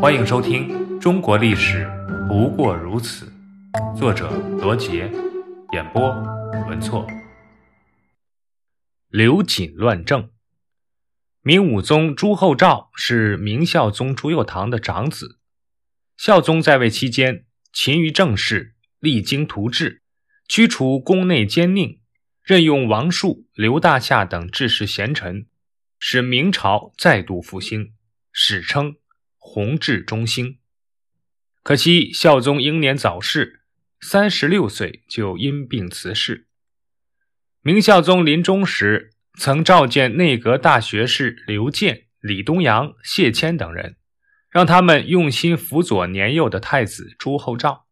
欢迎收听《中国历史不过如此》，作者罗杰，演播文措。刘瑾乱政。明武宗朱厚照是明孝宗朱佑樘的长子。孝宗在位期间，勤于政事，励精图治，驱除宫内奸佞，任用王树、刘大夏等治世贤臣，使明朝再度复兴，史称。弘治中兴，可惜孝宗英年早逝，三十六岁就因病辞世。明孝宗临终时，曾召见内阁大学士刘建、李东阳、谢谦等人，让他们用心辅佐年幼的太子朱厚照。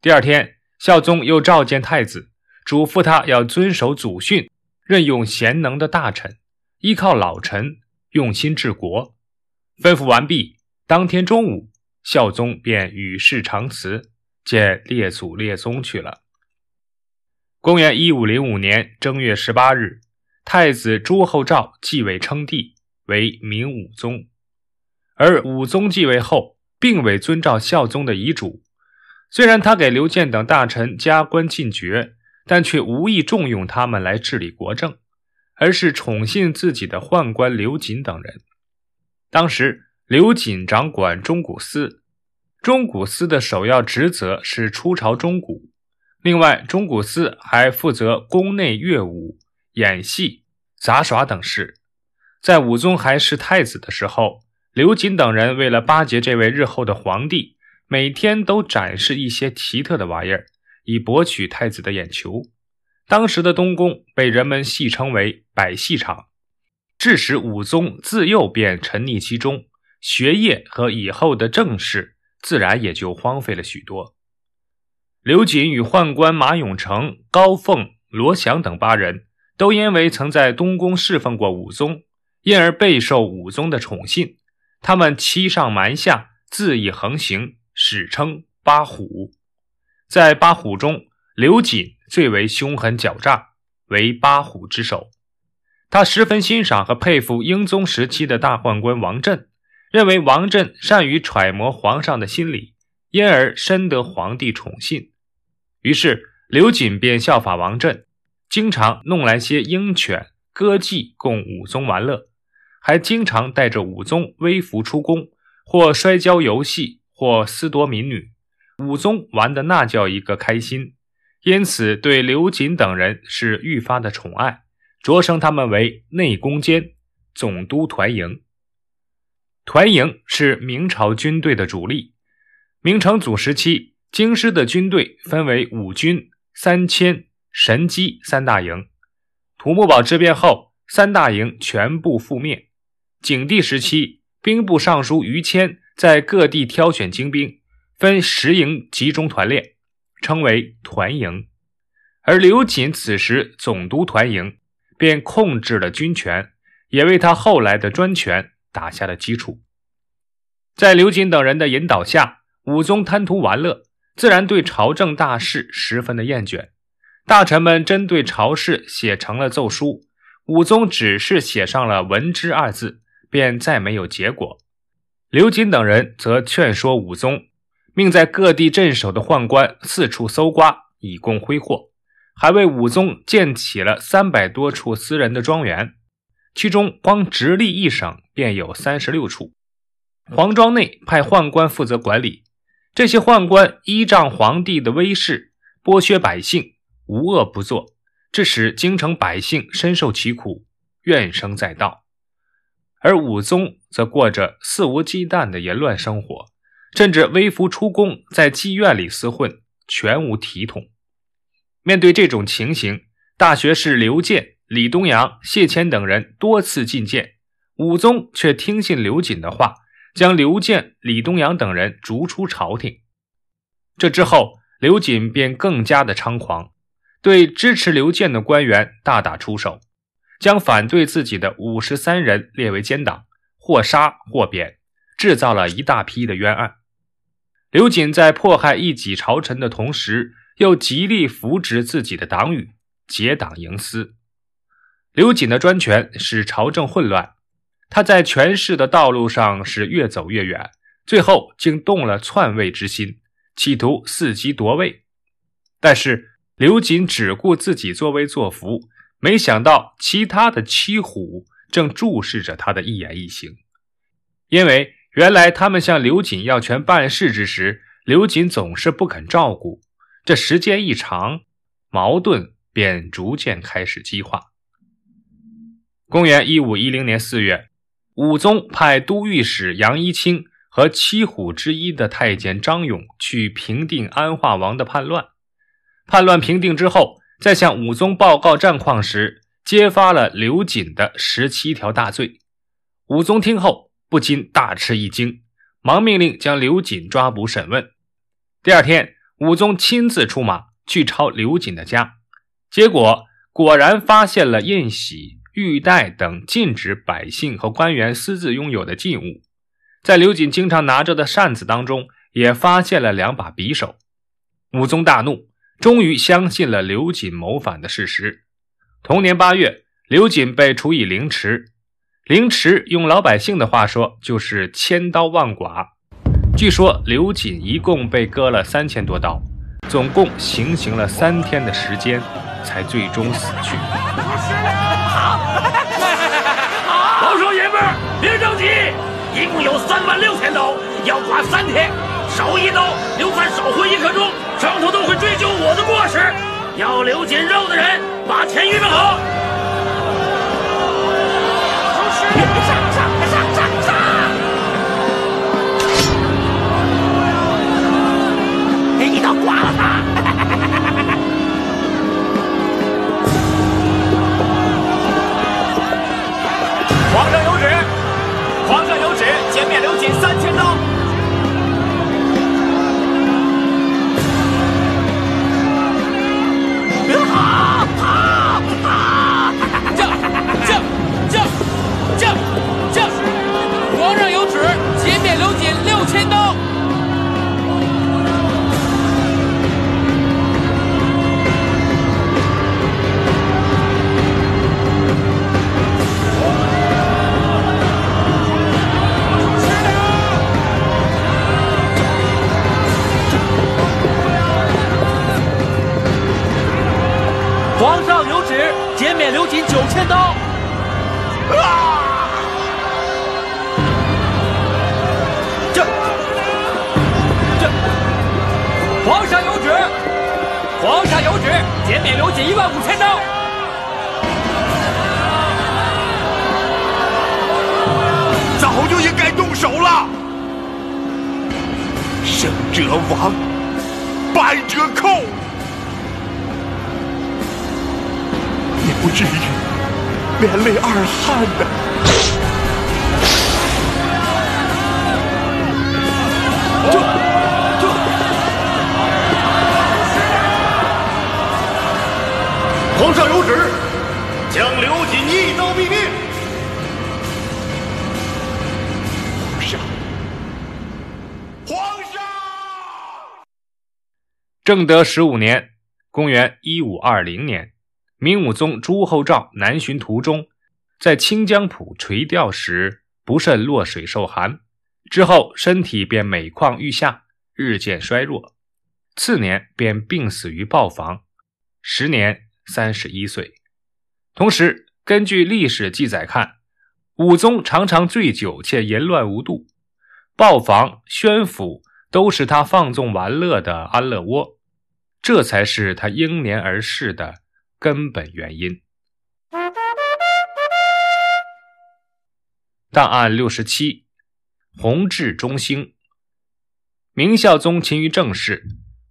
第二天，孝宗又召见太子，嘱咐他要遵守祖训，任用贤能的大臣，依靠老臣，用心治国。吩咐完毕。当天中午，孝宗便与世长辞，见列祖列宗去了。公元一五零五年正月十八日，太子朱厚照继位称帝，为明武宗。而武宗继位后，并未遵照孝宗的遗嘱。虽然他给刘建等大臣加官进爵，但却无意重用他们来治理国政，而是宠信自己的宦官刘瑾等人。当时。刘瑾掌管中古司，中古司的首要职责是出朝中古。另外，中古司还负责宫内乐舞、演戏、杂耍等事。在武宗还是太子的时候，刘瑾等人为了巴结这位日后的皇帝，每天都展示一些奇特的玩意儿，以博取太子的眼球。当时的东宫被人们戏称为“百戏场”，致使武宗自幼便沉溺其中。学业和以后的政事自然也就荒废了许多。刘瑾与宦官马永成、高凤、罗祥等八人都因为曾在东宫侍奉过武宗，因而备受武宗的宠信。他们欺上瞒下，恣意横行，史称八虎。在八虎中，刘瑾最为凶狠狡诈，为八虎之首。他十分欣赏和佩服英宗时期的大宦官王振。认为王振善于揣摩皇上的心理，因而深得皇帝宠信。于是刘瑾便效法王振，经常弄来些鹰犬、歌妓供武宗玩乐，还经常带着武宗微服出宫，或摔跤游戏，或私夺民女。武宗玩的那叫一个开心，因此对刘瑾等人是愈发的宠爱，擢升他们为内宫监、总督团营。团营是明朝军队的主力。明成祖时期，京师的军队分为五军、三千、神机三大营。土木堡之变后，三大营全部覆灭。景帝时期，兵部尚书于谦在各地挑选精兵，分十营集中团练，称为团营。而刘瑾此时总督团营，便控制了军权，也为他后来的专权。打下了基础。在刘瑾等人的引导下，武宗贪图玩乐，自然对朝政大事十分的厌倦。大臣们针对朝事写成了奏书，武宗只是写上了“闻之”二字，便再没有结果。刘瑾等人则劝说武宗，命在各地镇守的宦官四处搜刮，以供挥霍，还为武宗建起了三百多处私人的庄园。其中，光直隶一省便有三十六处。皇庄内派宦官负责管理，这些宦官依仗皇帝的威势，剥削百姓，无恶不作，致使京城百姓深受其苦，怨声载道。而武宗则过着肆无忌惮的淫乱生活，甚至微服出宫，在妓院里厮混，全无体统。面对这种情形，大学士刘建。李东阳、谢谦等人多次进谏，武宗却听信刘瑾的话，将刘建、李东阳等人逐出朝廷。这之后，刘瑾便更加的猖狂，对支持刘建的官员大打出手，将反对自己的五十三人列为奸党，或杀或贬，制造了一大批的冤案。刘瑾在迫害一己朝臣的同时，又极力扶植自己的党羽，结党营私。刘瑾的专权使朝政混乱，他在权势的道路上是越走越远，最后竟动了篡位之心，企图伺机夺位。但是刘瑾只顾自己作威作福，没想到其他的七虎正注视着他的一言一行。因为原来他们向刘瑾要权办事之时，刘瑾总是不肯照顾。这时间一长，矛盾便逐渐开始激化。公元一五一零年四月，武宗派都御史杨一清。和七虎之一的太监张勇去平定安化王的叛乱。叛乱平定之后，在向武宗报告战况时，揭发了刘瑾的十七条大罪。武宗听后不禁大吃一惊，忙命令将刘瑾抓捕审问。第二天，武宗亲自出马去抄刘瑾的家，结果果然发现了印玺、玉带等禁止百姓和官员私自拥有的禁物。在刘瑾经常拿着的扇子当中，也发现了两把匕首。武宗大怒，终于相信了刘瑾谋反的事实。同年八月，刘瑾被处以凌迟。凌迟用老百姓的话说，就是千刀万剐。据说刘瑾一共被割了三千多刀，总共行刑了三天的时间，才最终死去。好，老少爷们儿，别着急。一共有三万六千刀，要刮三天，少一刀，刘犯少活一刻钟，上头都会追究我的过失。要留紧肉的人，把钱预备好。皇上有旨，减免刘瑾九千刀。啊！这这，皇上有旨，皇上有旨，减免刘瑾一万五千刀。早就应该动手了。胜者亡，败者寇。不至于连累二汉的。皇上有旨，将刘瑾一刀毙命。皇上，皇上。正德十五年，公元一五二零年。明武宗朱厚照南巡途中，在清江浦垂钓时不慎落水受寒，之后身体便每况愈下，日渐衰弱。次年便病死于豹房，时年三十一岁。同时，根据历史记载看，武宗常常醉酒且淫乱无度，豹房、宣府都是他放纵玩乐的安乐窝，这才是他英年而逝的。根本原因。档案六十七，弘治中兴。明孝宗勤于政事，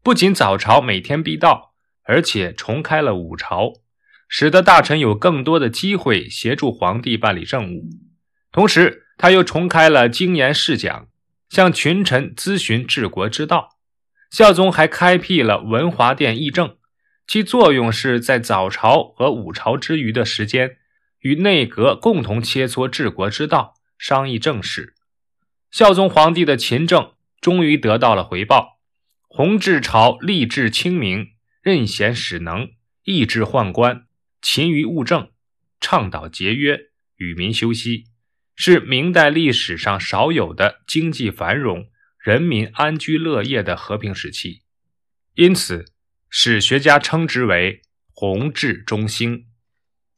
不仅早朝每天必到，而且重开了午朝，使得大臣有更多的机会协助皇帝办理政务。同时，他又重开了经言试讲，向群臣咨询治国之道。孝宗还开辟了文华殿议政。其作用是在早朝和武朝之余的时间，与内阁共同切磋治国之道，商议政事，孝宗皇帝的勤政终于得到了回报，弘治朝吏治清明，任贤使能，抑制宦官，勤于务政，倡导节约，与民休息，是明代历史上少有的经济繁荣，人民安居乐业的和平时期。因此。史学家称之为弘治中兴。